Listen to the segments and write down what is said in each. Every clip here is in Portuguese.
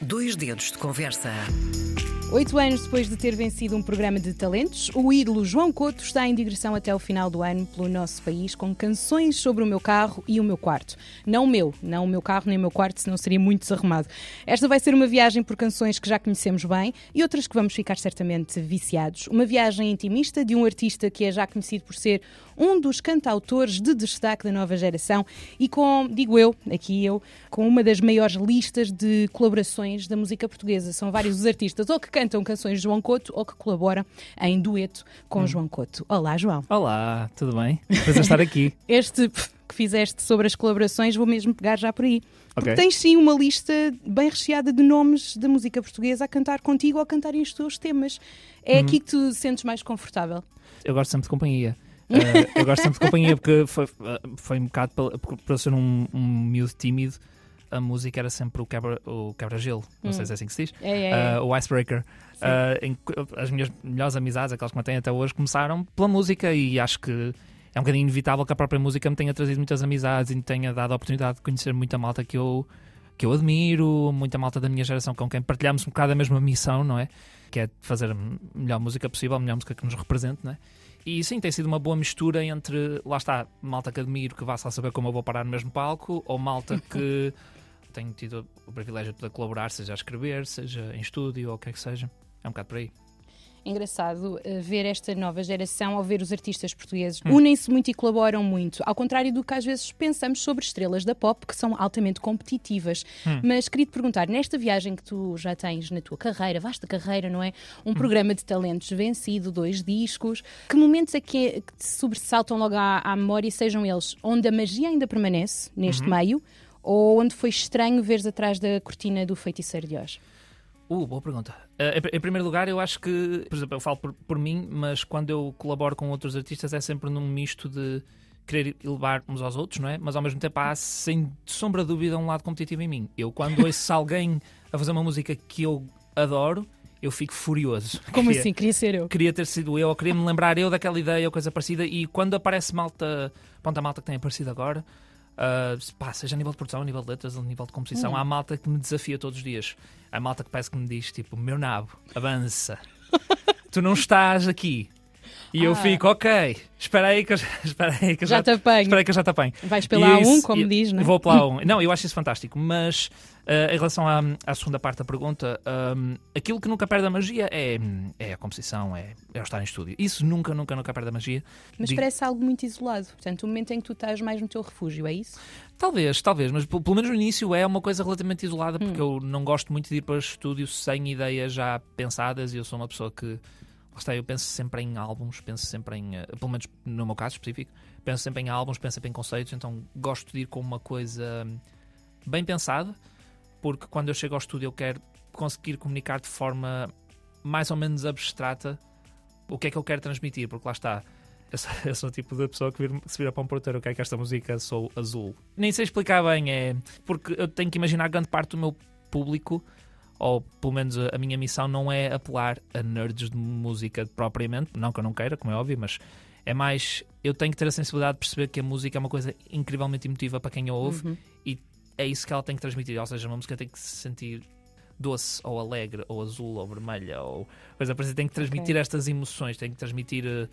Dois dedos de conversa. Oito anos depois de ter vencido um programa de talentos, o ídolo João Couto está em digressão até o final do ano pelo nosso país com canções sobre o meu carro e o meu quarto. Não o meu, não o meu carro nem o meu quarto, senão seria muito desarrumado. Esta vai ser uma viagem por canções que já conhecemos bem e outras que vamos ficar certamente viciados. Uma viagem intimista de um artista que é já conhecido por ser um dos cantautores de destaque da nova geração e com, digo eu, aqui eu, com uma das maiores listas de colaborações da música portuguesa. São vários os artistas ou que cantam canções de João Couto ou que colaboram em dueto com hum. João Couto. Olá, João. Olá, tudo bem? Prazer estar aqui. este que fizeste sobre as colaborações, vou mesmo pegar já por aí. Porque okay. tens sim uma lista bem recheada de nomes da música portuguesa a cantar contigo ou a cantarem os teus temas. É uhum. aqui que tu sentes mais confortável? Eu gosto sempre de companhia. Uh, eu gosto sempre de companhia porque foi, foi um bocado para, para ser um, um miúdo tímido a música era sempre o quebra-gelo, o quebra não hum. sei se é assim que se diz, é, é. Uh, o icebreaker. Uh, em, as minhas melhores amizades, aquelas que mantêm até hoje, começaram pela música e acho que é um bocadinho inevitável que a própria música me tenha trazido muitas amizades e me tenha dado a oportunidade de conhecer muita malta que eu, que eu admiro, muita malta da minha geração com quem partilhamos um bocado a mesma missão, não é? Que é fazer a melhor música possível, a melhor música que nos represente, não é? E sim, tem sido uma boa mistura entre, lá está, malta que admiro, que vá só saber como eu vou parar no mesmo palco, ou malta que tenho tido o privilégio de poder colaborar, seja a escrever, seja em estúdio ou o que é que seja. É um bocado por aí engraçado uh, ver esta nova geração ao ver os artistas portugueses hum. unem-se muito e colaboram muito, ao contrário do que às vezes pensamos sobre estrelas da pop que são altamente competitivas. Hum. Mas queria te perguntar, nesta viagem que tu já tens na tua carreira, vasta carreira, não é? Um hum. programa de talentos vencido, dois discos, que momentos é que, é, que te sobressaltam logo à, à, memória, sejam eles onde a magia ainda permanece neste uhum. meio? ou onde foi estranho veres atrás da cortina do feiticeiro de hoje? Uh, boa pergunta. Uh, em, em, primeiro lugar, eu acho que, por exemplo, eu falo por, por, mim, mas quando eu colaboro com outros artistas é sempre num misto de querer elevar uns aos outros, não é? Mas ao mesmo tempo há, sem sombra de dúvida, um lado competitivo em mim. Eu, quando ouço alguém a fazer uma música que eu adoro, eu fico furioso. Como queria, assim? Queria ser eu? Queria ter sido eu, ou queria me lembrar eu daquela ideia ou coisa parecida. E quando aparece malta, ponta malta que tem aparecido agora, Uh, pá, seja a nível de produção, a nível de letras, a nível de composição, hum. há malta que me desafia todos os dias. Há malta que parece que me diz, tipo, meu nabo, avança. tu não estás aqui. E ah. eu fico, ok, espera aí que eu, espera aí que eu já, já te apanho. Espera aí que eu já te apanho. Vais pela A1, como e, diz, não é? Vou pela A1. Não, eu acho isso fantástico, mas uh, em relação à, à, segunda parte da pergunta, um, aquilo que nunca perde a magia é, é a composição, é, é o estar em estúdio. Isso nunca, nunca, nunca perde a magia. Mas Digo... parece algo muito isolado. Portanto, o momento em que tu estás mais no teu refúgio, é isso? Talvez, talvez, mas pelo menos no início é uma coisa relativamente isolada, porque hum. eu não gosto muito de ir para o estúdio sem ideias já pensadas e eu sou uma pessoa que está, eu penso sempre em álbuns, penso sempre em, uh, pelo menos no meu caso específico, penso sempre em álbuns, penso sempre em conceitos, então gosto de ir com uma coisa bem pensada, porque quando eu chego ao estúdio eu quero conseguir comunicar de forma mais ou menos abstrata o que é que eu quero transmitir, porque lá está. Eu sou, eu sou o tipo de pessoa que, vir, se vira para um produtor, quero que esta música sou azul. Nem sei explicar bem, é porque eu tenho que imaginar grande parte do meu público ou pelo menos a minha missão não é apelar a nerds de música propriamente, não que eu não queira, como é óbvio, mas é mais eu tenho que ter a sensibilidade de perceber que a música é uma coisa incrivelmente emotiva para quem a ouve uhum. e é isso que ela tem que transmitir, ou seja, uma música tem que se sentir doce ou alegre ou azul ou vermelha ou coisa parecida, tem que transmitir okay. estas emoções, tem que transmitir uh,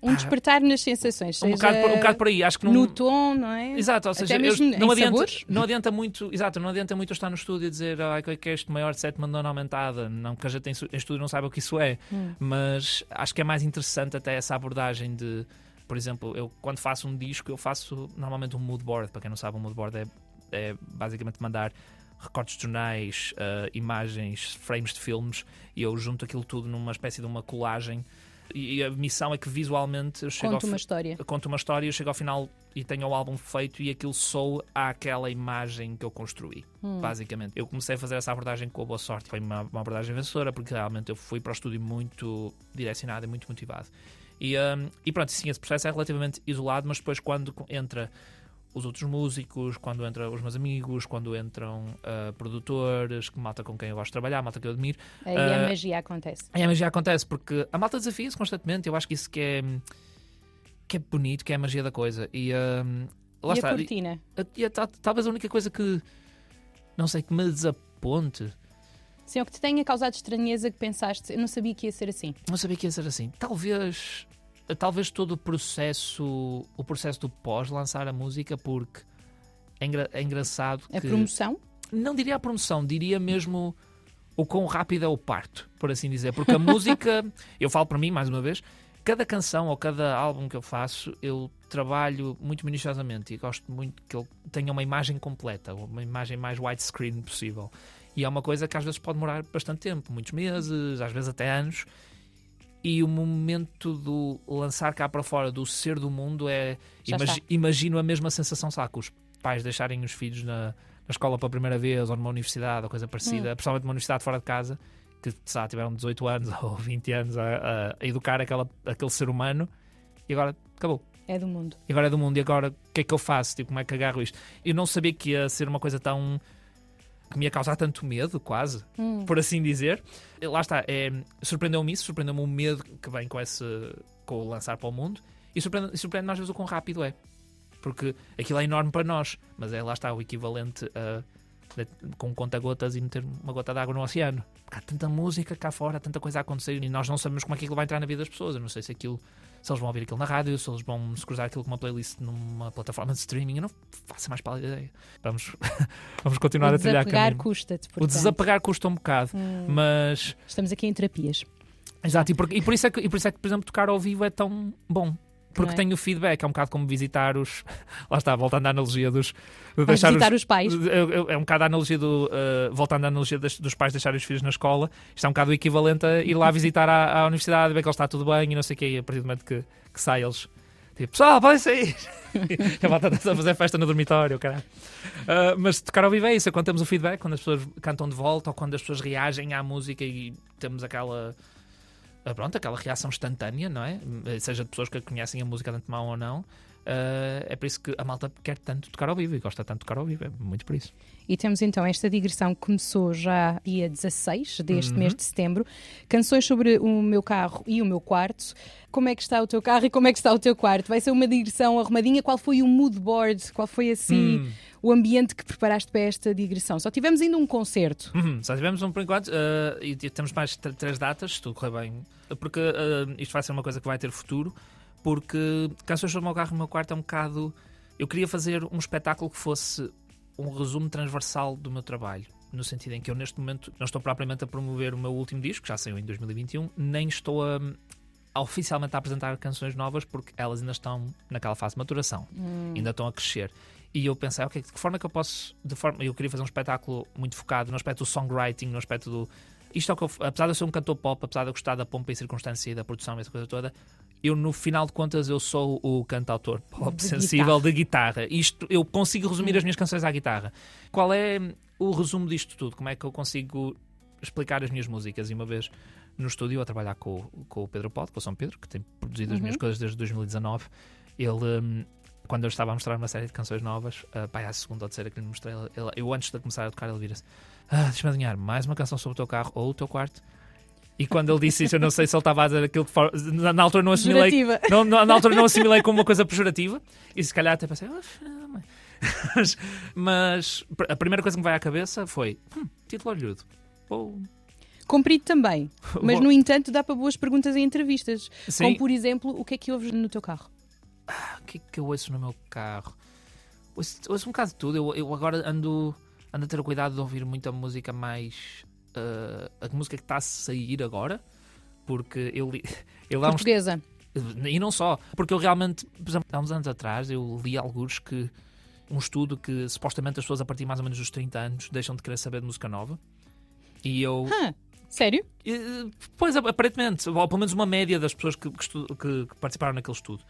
um despertar nas sensações. Um bocado, por, um bocado por aí. Acho que não... No tom, não é? Exato, ou seja, Até mesmo eu, não, adianta, não adianta muito, exato, não adianta muito estar no estúdio e dizer ah, que é este maior de sétima nona aumentada. Não que a gente em estúdio não saiba o que isso é, hum. mas acho que é mais interessante até essa abordagem de, por exemplo, eu quando faço um disco, eu faço normalmente um mood board. Para quem não sabe, um mood board é, é basicamente mandar recortes de jornais, uh, imagens, frames de filmes e eu junto aquilo tudo numa espécie de uma colagem e a missão é que visualmente eu chego Conto uma história. Conto uma história, eu chego ao final e tenho o álbum feito e aquilo sou àquela imagem que eu construí, hum. basicamente. Eu comecei a fazer essa abordagem com a boa sorte. Foi uma, uma abordagem vencedora, porque realmente eu fui para o estúdio muito direcionado e muito motivado. E, um, e pronto, sim, esse processo é relativamente isolado, mas depois quando entra os outros músicos, quando entram os meus amigos, quando entram uh, produtores, que malta com quem eu gosto de trabalhar, malta que eu admiro. Aí uh, a ah, magia acontece. Aí a magia acontece, porque a malta desafia-se constantemente. Eu acho que isso que é, que é bonito, que é a magia da coisa. E, uh, lá e está. a cortina? E, e, talvez a única coisa que, não sei, que me desaponte Sim, o que te tenha causado estranheza que pensaste, eu não sabia que ia ser assim. Não sabia que ia ser assim. Talvez, talvez todo o processo, o processo do pós lançar a música, porque é, engra, é engraçado A que promoção? não diria a promoção, diria mesmo o quão rápido é o parto, por assim dizer. Porque a música, eu falo para mim mais uma vez, cada canção ou cada álbum que eu faço, eu trabalho muito minuciosamente e gosto muito que ele tenha uma imagem completa, uma imagem mais widescreen possível. E é uma coisa que às vezes pode demorar bastante tempo, muitos meses, às vezes até anos. E o momento do lançar cá para fora do ser do mundo é. Está. imagino a mesma sensação, lá, que os pais deixarem os filhos na, na escola pela primeira vez ou numa universidade ou coisa Hum. parecida, principalmente numa universidade fora de casa, que lá, tiveram 18 anos ou 20 anos a, a- a educar aquela, aquele ser humano e agora acabou. É do mundo. E agora é do mundo, e agora o que é que eu faço? Tipo, como é que agarro isto? Eu não sabia que ia ser uma coisa tão. Que me ia causar tanto medo, quase, Hum. por assim dizer. Lá está, é, surpreendeu-me isso, surpreendeu-me o medo que vem com esse. com o lançar para o mundo, e surpreende- surpreende-me às vezes o quão rápido é. Porque aquilo é enorme para nós, mas é lá está o equivalente a. com conta-gotas e meter uma gota de água no oceano. Há tanta música cá fora, há tanta coisa a acontecer e nós não sabemos como é que aquilo vai entrar na vida das pessoas. Eu não sei se aquilo se eles vão ouvir aquilo na rádio, se eles vão se cruzar aquilo com uma playlist numa plataforma de streaming, eu não faço a mais pálida ideia. Vamos, vamos continuar o a trilhar desapegar caminho. custa-te. O desapegar custa um bocado, Hum. mas Estamos aqui em terapias. exato, e por, e por isso é que, e por isso é que, por exemplo, tocar ao vivo é tão bom. Porque é? tenho feedback, é um bocado como visitar os. Lá está, voltando à analogia dos. deixar visitar os pais. É, é um bocado a analogia do. uh, voltando à analogia das- dos pais deixarem os filhos na escola, isto é um bocado o equivalente a ir lá visitar à, à universidade, ver que ele está tudo bem e não sei o quê, e a partir do momento que, que sai, eles. Tipo, pessoal, podem sair! a malta está a fazer festa no dormitório, caralho. Uh, mas tocar ao vivo é isso, é quando temos o feedback, quando as pessoas cantam de volta ou quando as pessoas reagem à música e temos aquela. Ah, Pronto, aquela reação instantânea, não é? Seja de pessoas que conhecem a música de antemão ou não. Ah, é por isso que a malta quer tanto tocar ao vivo e gosta tanto de tocar ao vivo, é muito por isso. E temos então esta digressão que começou já dia 16 deste Uhum. mês de setembro. Canções sobre o meu carro e o meu quarto. Como é que está o teu carro e como é que está o teu quarto? Vai ser uma digressão arrumadinha. Qual foi o mood board? Qual foi assim Hum. O ambiente que preparaste para esta digressão? Só tivemos ainda um concerto. Uhum, só tivemos um por enquanto ah, e temos mais tr- três datas, se tudo correr bem, porque ah, isto vai ser uma coisa que vai ter futuro, porque Canções sobre o meu carro e o meu quarto é um bocado. Eu queria fazer um espetáculo que fosse um resumo transversal do meu trabalho. No sentido em que eu, neste momento, não estou propriamente a promover o meu último disco, que já saiu em 2021, nem estou a, a oficialmente a apresentar canções novas, porque elas ainda estão naquela fase de maturação ainda estão a crescer. E eu pensei, ok, de que forma é que eu posso. De forma, eu queria fazer um espetáculo muito focado no aspecto do songwriting, no aspecto do. Isto é o que eu, apesar de eu ser um cantor pop, apesar de eu gostar da pompa e circunstância e da produção e essa coisa toda, eu no final de contas eu sou o cantautor pop De sensível de guitarra. Isto eu consigo resumir as minhas canções à guitarra. Qual é o resumo disto tudo? Como é que eu consigo explicar as minhas músicas? E uma vez no estúdio a trabalhar com, com o Pedro Pod, com o São Pedro, que tem produzido as minhas coisas desde 2019, ele. Quando eu estava a mostrar uma série de canções novas, uh, pá, é a segunda ou terceira que lhe mostrei, ele- eu antes de começar a tocar, ele vira-se: ah, Deixa-me adivinhar, mais uma canção sobre o teu carro ou o teu quarto. E quando ele disse isso, eu não sei se ele estava a dizer aquilo forma. Na, na altura não assimilei. Não, não- na altura não assimilei como uma coisa pejorativa e se calhar até pensei, "Ah, filha mãe." mas, mas a primeira coisa que me vai à cabeça foi: hum, título orlhudo. Vou- Comprido também. Mas, no entanto, dá para boas perguntas em entrevistas. Sim. Como, por exemplo, o que é que ouves no teu carro? O que é que eu ouço no meu carro? Ouço, ouço um bocado de tudo. Eu, eu agora ando, ando a ter o cuidado de ouvir muita música mais. ah, a música que está a sair agora. Porque eu li. Eu há uns Portuguesa. E não só, porque eu realmente, por exemplo, há uns anos atrás, eu li alguns que. Um estudo que supostamente as pessoas a partir mais ou menos dos 30 anos deixam de querer saber de música nova. E eu. Hã, sério? Pois, aparentemente, ou pelo menos uma média das pessoas que, que- que participaram naquele estudo.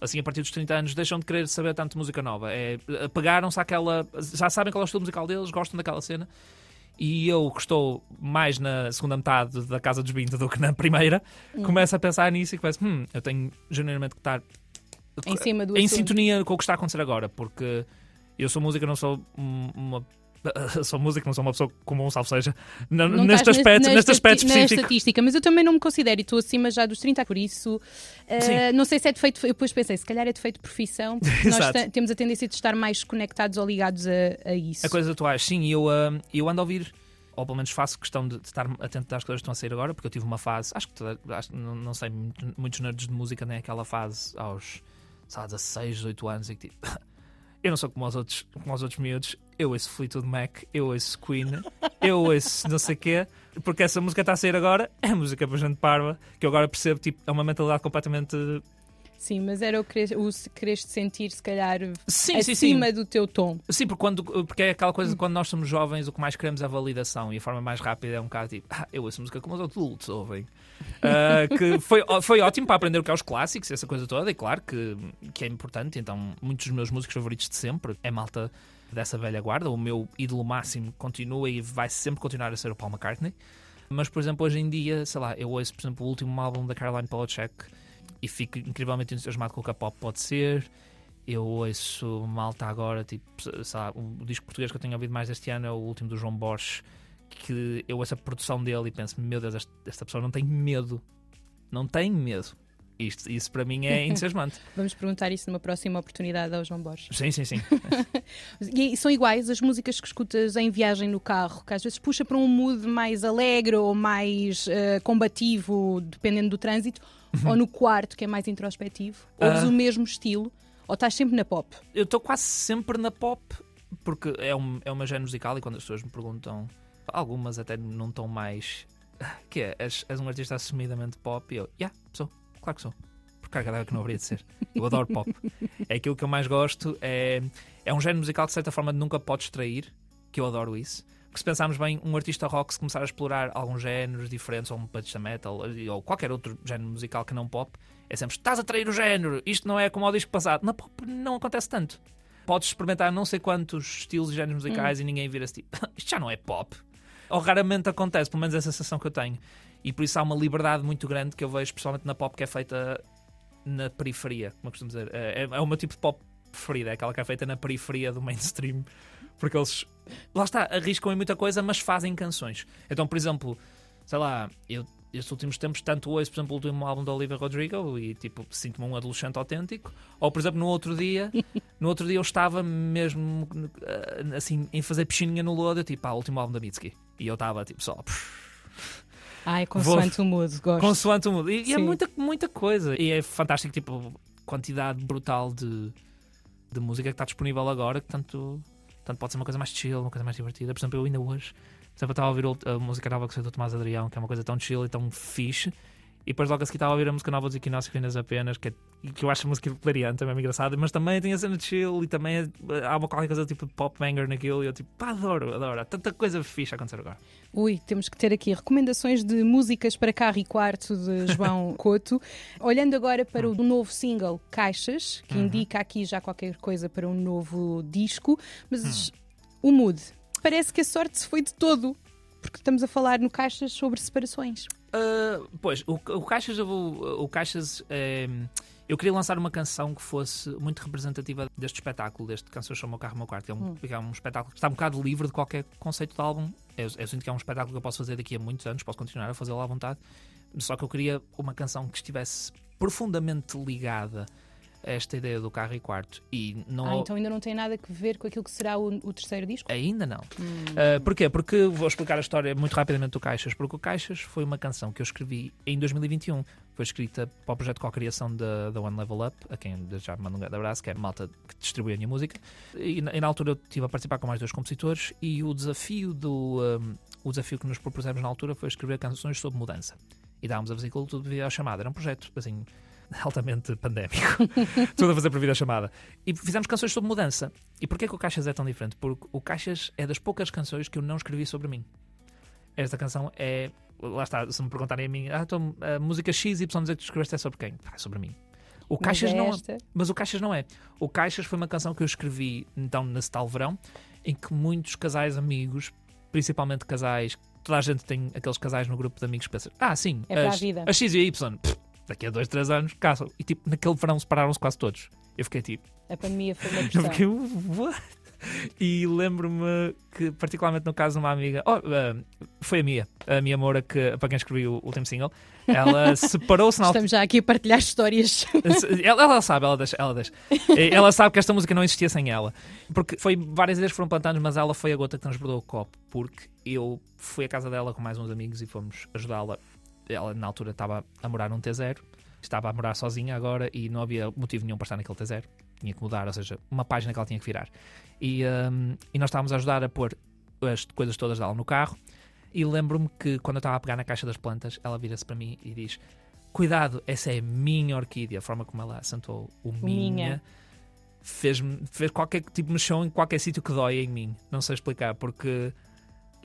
Assim, a partir dos 30 anos, deixam de querer saber tanto de música nova. É, pegaram-se àquela. Já sabem qual é o estilo musical deles, gostam daquela cena. E eu, que estou mais na segunda metade da Casa dos 20 do que na primeira, começo a pensar nisso e começo, hum, eu tenho genuinamente que estar Em cima do em assunto. sintonia com o que está a acontecer agora, porque eu sou música, não sou um- uma. Sou música, não sou uma pessoa comum, salvo seja, n- Não neste aspecto, neste aspecto estati- específico. Na estatística, mas eu também não me considero, e estou acima já dos 30, por isso Sim. não sei se é defeito. Eu depois pensei, se calhar é defeito de profissão, porque nós temos a tendência de estar mais conectados ou ligados a, a isso. a coisas atuais. Sim, eu, ah, eu ando a ouvir. ou pelo menos faço questão de, de estar atento às coisas que estão a sair agora, porque eu tive uma fase, acho que toda, acho, não, não, sei, muitos nerds de música nem aquela fase aos sei lá, 16, 18 anos, e que tipo, eu não sou como os outros, como os outros miúdos, eu ouço Fleetwood Mac, eu ouço Queen, eu ouço não sei quê, porque essa música está a sair agora, é música para gente parva, que eu agora percebo, tipo, é uma mentalidade completamente Sim, mas era o que queres sentir, se calhar, sim, acima sim, sim. do teu tom. Sim, porque, quando, porque é aquela coisa de quando nós somos jovens, o que mais queremos é a validação e a forma mais rápida é um bocado tipo, ah, eu ouço música como os adultos ouvem. Uh, que foi, foi ótimo para aprender o que é os clássicos, essa coisa toda, e claro que, que é importante. Então, muitos dos meus músicos favoritos de sempre é malta dessa velha guarda. O meu ídolo máximo continua e vai sempre continuar a ser o Paul McCartney. Mas, por exemplo, hoje em dia, sei lá, eu ouço, por exemplo, o último álbum da Caroline Polachek e fico incrivelmente entusiasmado com o que a pop pode ser. Eu ouço malta agora, tipo, sabe, o disco português que eu tenho ouvido mais este ano é o último do João Borges, que eu ouço a produção dele e penso, meu Deus, esta, esta pessoa não tem medo. Não tem medo. Isto, isso para mim é entusiasmante. Vamos perguntar isso numa próxima oportunidade ao João Borges. Sim, sim, sim. e são iguais as músicas que escutas em viagem no carro, que às vezes puxa para um mood mais alegre ou mais uh, combativo, dependendo do trânsito, ou no quarto, que é mais introspectivo? Ouves uh... o mesmo estilo? Ou estás sempre na pop? Eu estou quase sempre na pop, porque é, um, é uma género musical e quando as pessoas me perguntam, algumas até não estão mais. Que é? És, és um artista assumidamente pop? E eu, yeah, sou Claro que sou. Porque cada que não haveria de ser. Eu adoro pop. É aquilo que eu mais gosto. É, é um género musical que, de certa forma, nunca pode extrair. Que eu adoro isso. Porque se pensarmos bem, um artista rock, se começar a explorar alguns géneros diferentes, ou um artista metal, ou qualquer outro género musical que não pop, é sempre estás a trair o género. Isto não é como o disco passado. Na pop não acontece tanto. Podes experimentar não sei quantos estilos e géneros musicais hum. e ninguém vira-se tipo, isto já não é pop. Ou raramente acontece, pelo menos é a sensação que eu tenho. E por isso há uma liberdade muito grande que eu vejo, especialmente na pop que é feita na periferia, como eu costumo dizer. É, é o meu tipo de pop preferida, é aquela que é feita na periferia do mainstream. Porque eles, lá está, arriscam em muita coisa, mas fazem canções. Então, por exemplo, sei lá, eu estes últimos tempos tanto ouço, por exemplo, o último álbum da Olivia Rodrigo e tipo, sinto-me um adolescente autêntico. Ou, por exemplo, no outro dia, no outro dia eu estava mesmo eh, assim em fazer piscininha no lodo, tipo, ah, o último álbum da Mitski. E eu estava tipo só. Ai, consoante Vou... o mood, gosto. Consoante o mood. E, e, é muita, muita coisa. E é fantástico, tipo, quantidade brutal de, de música que está disponível agora, que tanto, tanto pode ser uma coisa mais chill, uma coisa mais divertida. Por exemplo, eu ainda hoje, por exemplo, estava a ouvir a música nova que saiu do Tomás Adrião, que é uma coisa tão chill e tão fixe. E depois logo a seguir estava a ouvir a música nova dos Equinócios Finas apenas, que, é, que eu acho a música hilariante, também é engraçada, mas também tem a cena de chill e também é, há uma qualquer coisa tipo de pop banger naquilo e eu tipo, pá, adoro, adoro. Há tanta coisa fixe a acontecer agora. Ui, temos que ter aqui recomendações de músicas para carro e quarto de João Couto. Olhando agora para o novo single Caixas, que uhum. indica aqui já qualquer coisa para um novo disco, mas hum. o mood. Parece que a sorte se foi de todo porque estamos a falar no Caixas sobre separações. Uh, pois, o, o Caixas, eu vou, o Caixas é, eu queria lançar uma canção que fosse muito representativa deste espetáculo, deste Canções sobre o carro, meu quarto. É um, hum. é um espetáculo que está um bocado livre de qualquer conceito de álbum. Eu, eu sinto que é um espetáculo que eu posso fazer daqui a muitos anos, posso continuar a fazê-lo à vontade. Só que eu queria uma canção que estivesse profundamente ligada esta ideia do carro e quarto. E não... Ah, então ainda não tem nada a ver com aquilo que será o, o terceiro disco? Ainda não. Hum. Uh, porquê? Porque vou explicar a história muito rapidamente do Caixas. Porque o Caixas foi uma canção que eu escrevi em 2021. Foi escrita para o projeto de co-criação da, da One Level Up, a quem já mando um grande abraço, que é a malta que distribui a minha música. E, e, na altura eu estive a participar com mais dois compositores e o desafio, do, um, o desafio que nos propusemos na altura foi escrever canções sobre mudança. E dávamos a vesícula tudo devido à chamada. Era um projeto assim altamente pandémico. Tudo a fazer por chamada. E fizemos canções sobre mudança. E porquê que o Caixas é tão diferente? Porque o Caixas é das poucas canções que eu não escrevi sobre mim. Esta canção é. Lá está, se me perguntarem a mim, ah, então, a música X y dizer que tu escreveste é sobre quem? Ah, é sobre mim. O Caixas mas não é, mas o Caixas não é. O Caixas foi uma canção que eu escrevi então nesse tal verão, em que muitos casais amigos, principalmente casais, toda a gente tem aqueles casais no grupo de amigos que pensam, ah, sim, é as, a vida. X e Y, pff, daqui a dois, três anos casam. E tipo, naquele verão separaram-se quase todos. Eu fiquei tipo. A pandemia foi uma pressão. Eu fiquei, what? E lembro-me que, particularmente no caso de uma amiga, oh, uh, foi a Mia, a minha Moura, que, para quem escrevi o último single, ela separou-se na Estamos já aqui a partilhar histórias. ela, ela, sabe, ela deixa, ela deixa. Ela sabe que esta música não existia sem ela. Porque foi várias vezes foram plantadas, mas ela foi a gota que transbordou o copo, porque eu fui à casa dela com mais uns amigos e fomos ajudá-la. Ela, na altura, estava a morar num T0, estava a morar sozinha agora e não havia motivo nenhum para estar naquele T0. Tinha que mudar, ou seja, uma página que ela tinha que virar. E, um, e nós estávamos a ajudar a pôr as coisas todas dela no carro. E lembro-me que quando eu estava a pegar na caixa das plantas, ela vira-se para mim e diz: Cuidado, essa é a minha orquídea. A forma como ela acentuou o minha, Minha. fez, fez qualquer tipo, mexeu em qualquer sítio que dói em mim. Não sei explicar, porque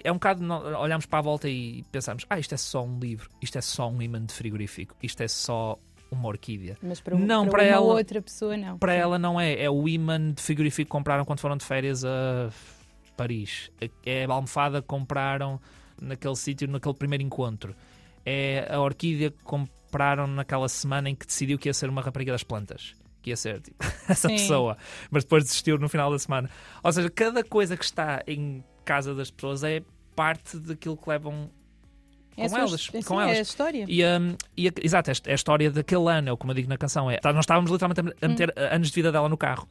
é um bocado. Olhamos para a volta e pensamos: Ah, isto é só um livro, isto é só um imã de frigorífico, isto é só uma orquídea. Mas para, Não, para, para uma ela- outra pessoa, não. Para Sim. ela não é, é o imã de frigorífico que compraram quando foram de férias a Paris. É a almofada que compraram naquele sítio, naquele primeiro encontro. É a orquídea que compraram naquela semana em que decidiu que ia ser uma rapariga das plantas. Que ia ser tipo, essa Sim. pessoa. Mas depois desistiu no final da semana. Ou seja, cada coisa que está em casa das pessoas é parte daquilo que levam É com sua- elas, é, com sim, elas. É a história. e, um, e a- exato, é a história daquele ano, é o como eu digo na canção. É, tá- nós estávamos literalmente a- meter uh, anos de vida dela no carro.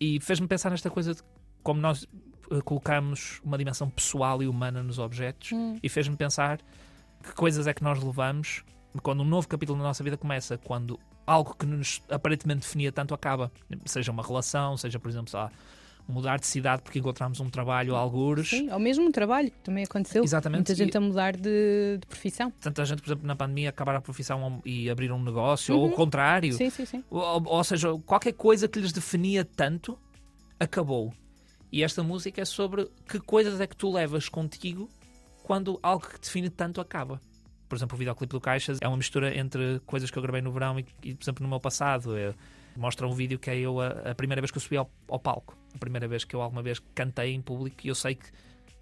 E fez-me pensar nesta coisa de como nós uh, colocamos uma dimensão pessoal e humana nos objetos. Hum. E fez-me pensar que coisas é que nós levamos quando um novo capítulo da nossa vida começa, quando algo que nos aparentemente definia tanto acaba. Seja uma relação, seja, por exemplo, sei lá, mudar de cidade porque encontramos um trabalho, algures. Sim, ou mesmo um trabalho, que também aconteceu. Exatamente. Muita gente E- a mudar de, de profissão. Tanta gente, por exemplo, na pandemia acabar a profissão e abrir um negócio, ou Uhum. o contrário. Sim, sim, sim. Ou, ou seja, qualquer coisa que lhes definia tanto acabou. E esta música é sobre que coisas é que tu levas contigo quando algo que te define tanto acaba. Por exemplo, o videoclipe do Caixas é uma mistura entre coisas que eu gravei no verão e, e, por exemplo, no meu passado. É- mostra um vídeo que é eu a, a primeira vez que eu subi ao, ao palco. A primeira vez que eu alguma vez cantei em público e eu sei que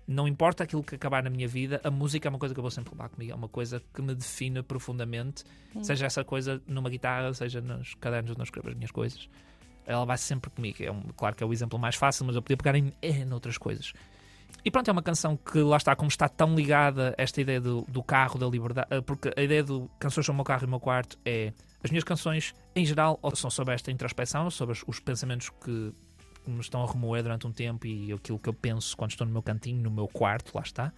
não importa aquilo que acabar na minha vida, a música é uma coisa que eu vou sempre levar comigo, é uma coisa que me define profundamente, seja essa coisa numa guitarra, seja nos cadernos onde eu escrevo as minhas coisas. Ela vai sempre comigo. É um, claro que é o exemplo mais fácil, mas eu podia pegar em N outras coisas. E pronto, é uma canção que lá está, como está tão ligada esta ideia do, do carro, da liberdade, eh, porque a ideia do Canções sobre o meu carro e o meu quarto é. As minhas canções, em geral, ou são sobre esta introspeção, sobre os, os pensamentos que me estão a remoer durante um tempo e aquilo que eu penso quando estou no meu cantinho, no meu quarto, lá está.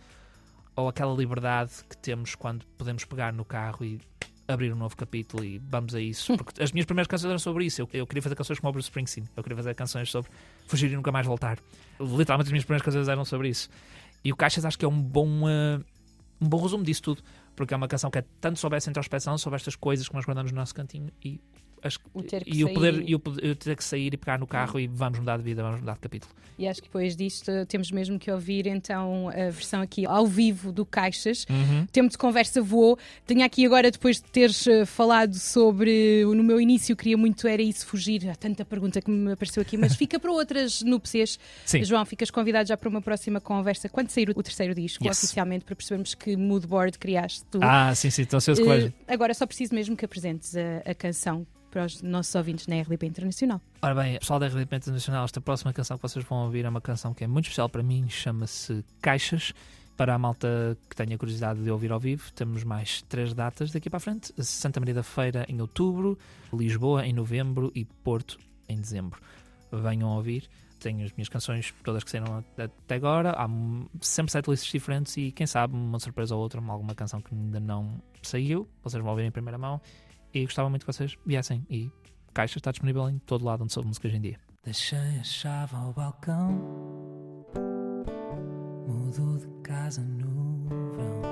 Ou aquela liberdade que temos quando podemos pegar no carro e abrir um novo capítulo e vamos a isso. Porque as minhas primeiras canções eram sobre isso. Eu, eu queria fazer canções como o Bruce Springsteen. Eu queria fazer canções sobre fugir e nunca mais voltar. Literalmente as minhas primeiras canções eram sobre isso. E o Caixas acho que é um bom, eh, um bom resumo disso tudo. Porque é uma canção que é tanto sobre essa introspeção, sobre estas coisas que nós guardamos no nosso cantinho e, as- O ter que e o poder sair. e o, poder- eu ter que sair e pegar no carro e vamos mudar de vida, vamos mudar de capítulo. E acho que depois disto temos mesmo que ouvir então a versão aqui ao vivo do Caixas. Uhum. Tempo de conversa voou. Tenho aqui agora, depois de teres eh, falado sobre. No meu início, queria muito era isso fugir. Há tanta pergunta que me apareceu aqui, mas fica para outras núpcias. Sim. João, ficas convidado já para uma próxima conversa quando sair o terceiro disco, Yes. oficialmente, para percebermos que mood board criaste tu. Ah, sim, sim, estou ansioso Eh, hoje. agora só preciso mesmo que apresentes a, a canção para os nossos ouvintes na RDP Internacional. Ora bem, pessoal da RDP Internacional, esta próxima canção que vocês vão ouvir é uma canção que é muito especial para mim, chama-se Caixas. Para a malta que tenha curiosidade de ouvir ao vivo, temos mais três datas daqui para a frente: Santa Maria da Feira em outubro, Lisboa em novembro e Porto em dezembro. Venham ouvir. Tenho as minhas canções todas que saíram até agora. Há sempre setlists diferentes e quem sabe uma surpresa ou outra, alguma canção que ainda não saiu. Vocês vão ouvir em primeira mão. E gostava muito que vocês viessem. E Caixa está disponível em todo lado onde se ouve música hoje em dia. Deixei a chave ao balcão, mudou de casa no verão.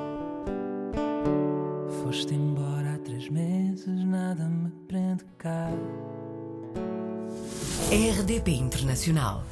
Foste embora há três meses, nada me prende cá. RDP Internacional.